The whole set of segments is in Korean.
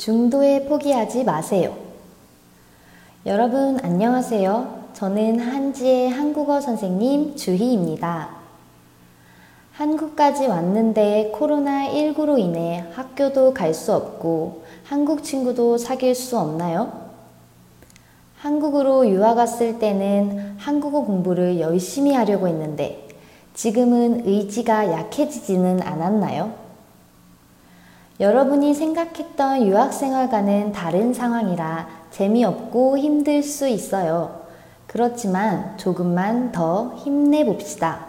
중도에 포기하지 마세요. 여러분 안녕하세요. 저는 한지의 한국어 선생님 주희입니다. 한국까지 왔는데 코로나19로 인해 학교도 갈 수 없고 한국 친구도 사귈 수 없나요? 한국으로 유학 왔을 때는 한국어 공부를 열심히 하려고 했는데 지금은 의지가 약해지지는 않았나요? 여러분이 생각했던 유학 생활과는 다른 상황이라 재미없고 힘들 수 있어요. 그렇지만 조금만 더 힘내봅시다.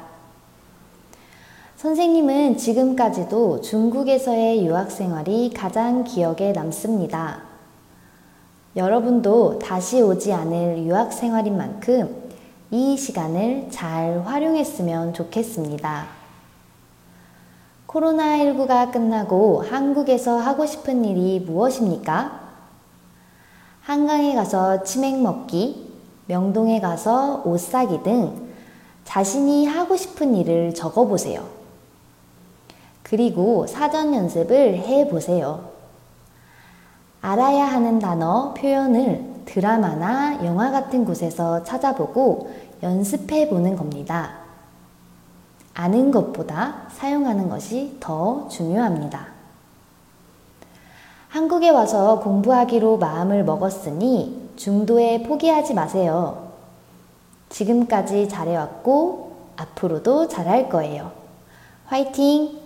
선생님은 지금까지도 중국에서의 유학 생활이 가장 기억에 남습니다. 여러분도 다시 오지 않을 유학 생활인 만큼 이 시간을 잘 활용했으면 좋겠습니다. 코로나19가 끝나고 한국에서 하고 싶은 일이 무엇입니까? 한강에 가서 치맥 먹기, 명동에 가서 옷 사기 등 자신이 하고 싶은 일을 적어 보세요. 그리고 사전 연습을 해 보세요. 알아야 하는 단어, 표현을 드라마나 영화 같은 곳에서 찾아보고 연습해 보는 겁니다. 아는 것보다 사용하는 것이 더 중요합니다. 한국에 와서 공부하기로 마음을 먹었으니 중도에 포기하지 마세요. 지금까지 잘해왔고 앞으로도 잘할 거예요. 화이팅!